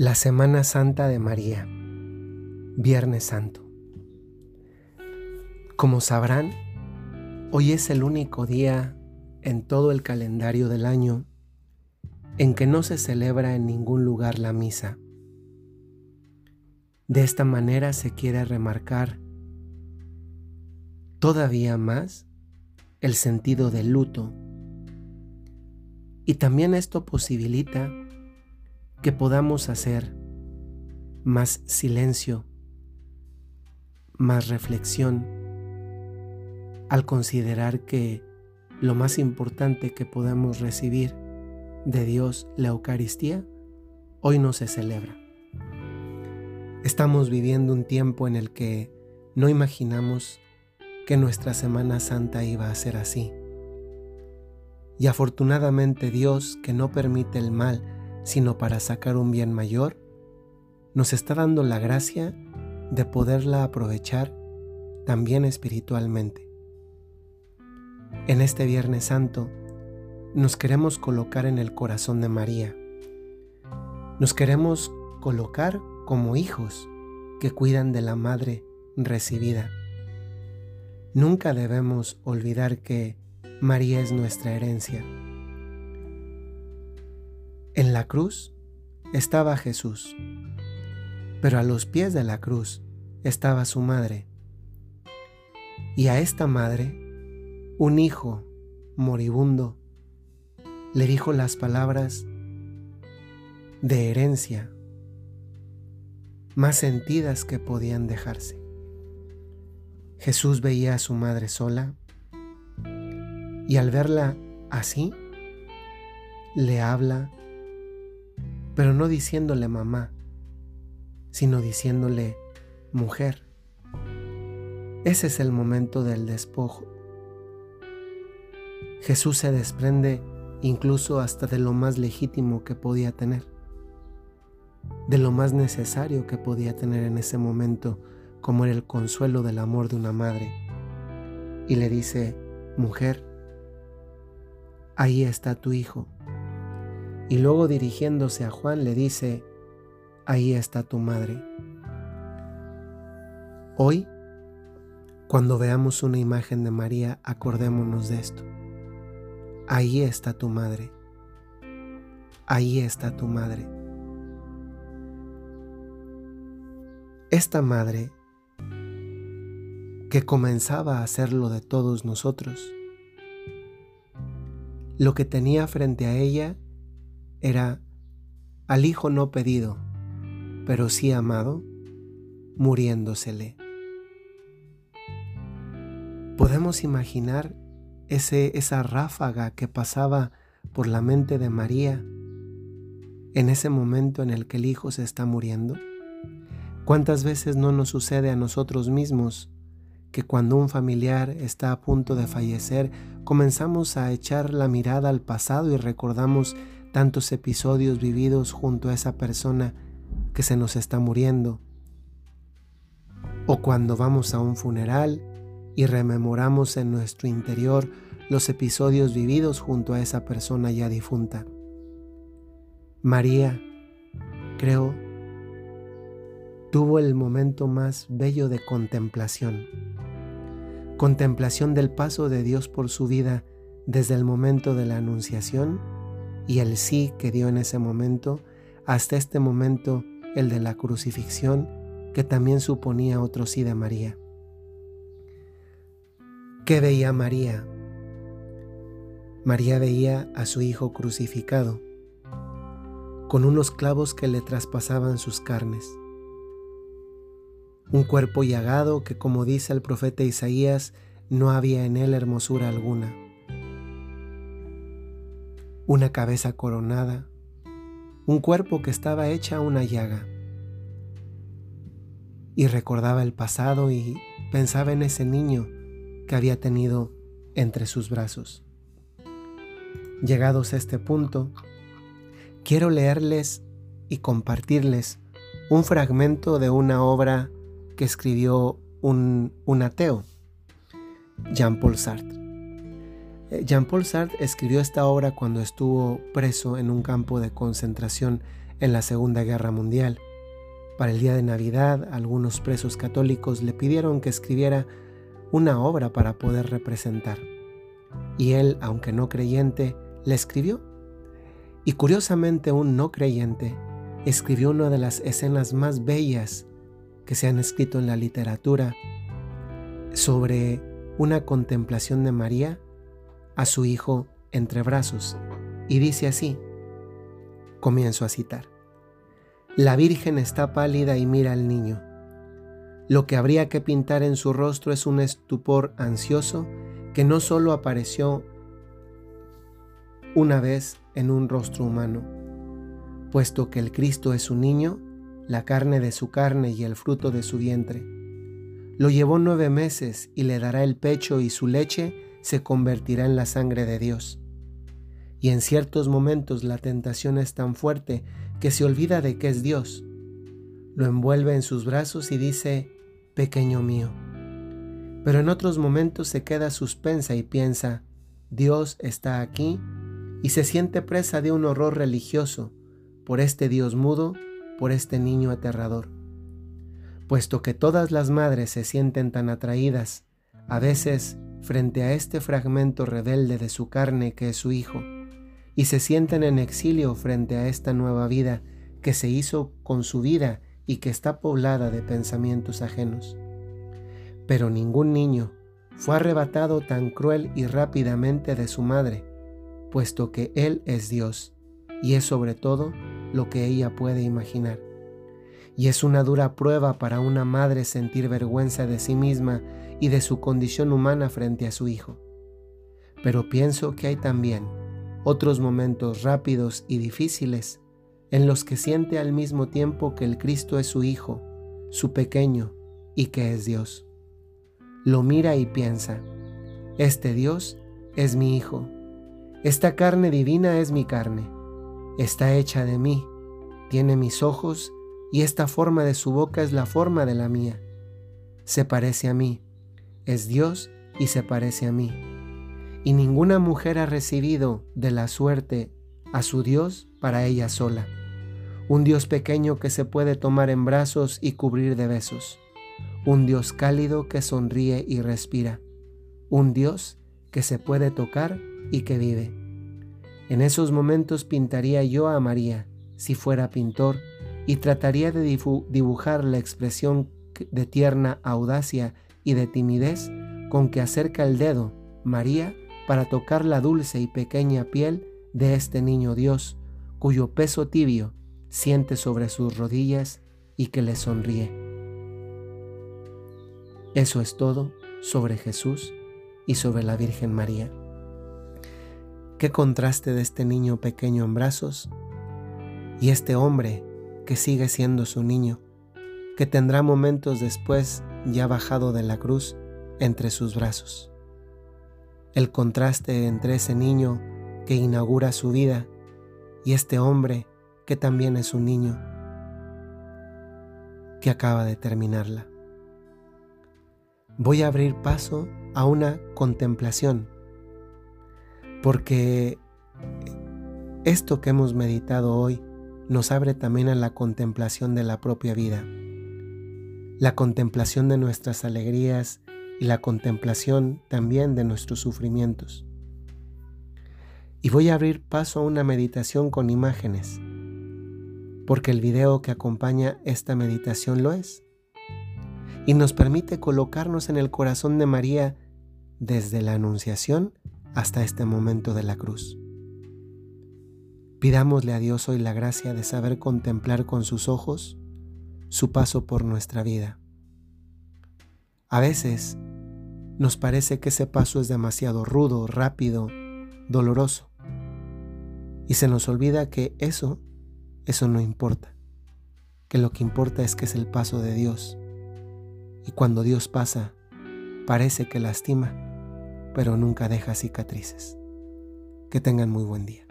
La Semana Santa de María, Viernes Santo. Como sabrán, hoy es el único día en todo el calendario del año en que no se celebra en ningún lugar la misa. De esta manera se quiere remarcar todavía más el sentido del luto y también esto posibilita que podamos hacer más silencio, más reflexión, al considerar que lo más importante que podemos recibir de Dios, la Eucaristía, hoy no se celebra. Estamos viviendo un tiempo en el que no imaginamos que nuestra Semana Santa iba a ser así. Y afortunadamente Dios, que no permite el mal, sino para sacar un bien mayor, nos está dando la gracia de poderla aprovechar también espiritualmente. En este Viernes Santo nos queremos colocar en el corazón de María. Nos queremos colocar como hijos que cuidan de la madre recibida. Nunca debemos olvidar que María es nuestra herencia en la cruz estaba Jesús, pero a los pies de la cruz estaba su madre. Y a esta madre, un hijo moribundo le dijo las palabras de herencia más sentidas que podían dejarse. Jesús veía a su madre sola y al verla así, le habla pero no diciéndole mamá, sino diciéndole mujer. Ese es el momento del despojo. Jesús se desprende incluso hasta de lo más legítimo que podía tener, de lo más necesario que podía tener en ese momento, como era el consuelo del amor de una madre. Y le dice, mujer, ahí está tu hijo. Y luego dirigiéndose a Juan le dice, ahí está tu madre. Hoy, cuando veamos una imagen de María, acordémonos de esto. Ahí está tu madre. Ahí está tu madre. Esta madre que comenzaba a hacerlo de todos nosotros, lo que tenía frente a ella era al Hijo no pedido, pero sí amado, muriéndosele. Podemos imaginar ese, esa ráfaga que pasaba por la mente de María en ese momento en el que el Hijo se está muriendo. ¿Cuántas veces no nos sucede a nosotros mismos que cuando un familiar está a punto de fallecer, comenzamos a echar la mirada al pasado y recordamos tantos episodios vividos junto a esa persona que se nos está muriendo. O cuando vamos a un funeral y rememoramos en nuestro interior los episodios vividos junto a esa persona ya difunta. María, creo, tuvo el momento más bello de contemplación. Contemplación del paso de Dios por su vida desde el momento de la anunciación y el sí que dio en ese momento hasta este momento el de la crucifixión que también suponía otro sí de María. ¿Qué veía María? María veía a su hijo crucificado, con unos clavos que le traspasaban sus carnes. Un cuerpo llagado que, como dice el profeta Isaías, no había en él hermosura alguna una cabeza coronada, un cuerpo que estaba hecha una llaga. Y recordaba el pasado y pensaba en ese niño que había tenido entre sus brazos. Llegados a este punto, quiero leerles y compartirles un fragmento de una obra que escribió un, un ateo, Jean-Paul Sartre. Eh, Jean-Paul Sartre escribió esta obra cuando estuvo preso en un campo de concentración en la Segunda Guerra Mundial. Para el día de Navidad, algunos presos católicos le pidieron que escribiera una obra para poder representar. Y él, aunque no creyente, le escribió. Y curiosamente un no creyente escribió una de las escenas más bellas que se han escrito en la literatura sobre una contemplación de María a su hijo entre brazos. Y dice así, comienzo a citar, La Virgen está pálida y mira al niño. Lo que habría que pintar en su rostro es un estupor ansioso que no solo apareció una vez en un rostro humano, puesto que el Cristo es un niño, la carne de su carne y el fruto de su vientre. Lo llevó nueve meses y le dará el pecho y su leche se convertirá en la sangre de Dios. Y en ciertos momentos la tentación es tan fuerte que se olvida de que es Dios. Lo envuelve en sus brazos y dice, pequeño mío. Pero en otros momentos se queda suspensa y piensa, Dios está aquí y se siente presa de un horror religioso por este Dios mudo, por este niño aterrador. Puesto que todas las madres se sienten tan atraídas, a veces frente a este fragmento rebelde de su carne que es su hijo, y se sienten en exilio frente a esta nueva vida que se hizo con su vida y que está poblada de pensamientos ajenos. Pero ningún niño fue arrebatado tan cruel y rápidamente de su madre, puesto que Él es Dios y es sobre todo lo que ella puede imaginar. Y es una dura prueba para una madre sentir vergüenza de sí misma y de su condición humana frente a su hijo. Pero pienso que hay también otros momentos rápidos y difíciles en los que siente al mismo tiempo que el Cristo es su Hijo, su pequeño, y que es Dios. Lo mira y piensa, este Dios es mi Hijo, esta carne divina es mi carne, está hecha de mí, tiene mis ojos y esta forma de su boca es la forma de la mía. Se parece a mí, es Dios y se parece a mí. Y ninguna mujer ha recibido de la suerte a su Dios para ella sola. Un Dios pequeño que se puede tomar en brazos y cubrir de besos. Un Dios cálido que sonríe y respira. Un Dios que se puede tocar y que vive. En esos momentos pintaría yo a María, si fuera pintor, y trataría de dibujar la expresión de tierna audacia y de timidez con que acerca el dedo María para tocar la dulce y pequeña piel de este niño Dios, cuyo peso tibio siente sobre sus rodillas y que le sonríe. Eso es todo sobre Jesús y sobre la Virgen María. Qué contraste de este niño pequeño en brazos y este hombre que sigue siendo su niño, que tendrá momentos después ya bajado de la cruz entre sus brazos. El contraste entre ese niño que inaugura su vida y este hombre que también es un niño que acaba de terminarla. Voy a abrir paso a una contemplación, porque esto que hemos meditado hoy nos abre también a la contemplación de la propia vida, la contemplación de nuestras alegrías y la contemplación también de nuestros sufrimientos. Y voy a abrir paso a una meditación con imágenes porque el video que acompaña esta meditación lo es. Y nos permite colocarnos en el corazón de María desde la Anunciación hasta este momento de la cruz. Pidámosle a Dios hoy la gracia de saber contemplar con sus ojos su paso por nuestra vida. A veces nos parece que ese paso es demasiado rudo, rápido, doloroso. Y se nos olvida que eso eso no importa. Que lo que importa es que es el paso de Dios. Y cuando Dios pasa, parece que lastima, pero nunca deja cicatrices. Que tengan muy buen día.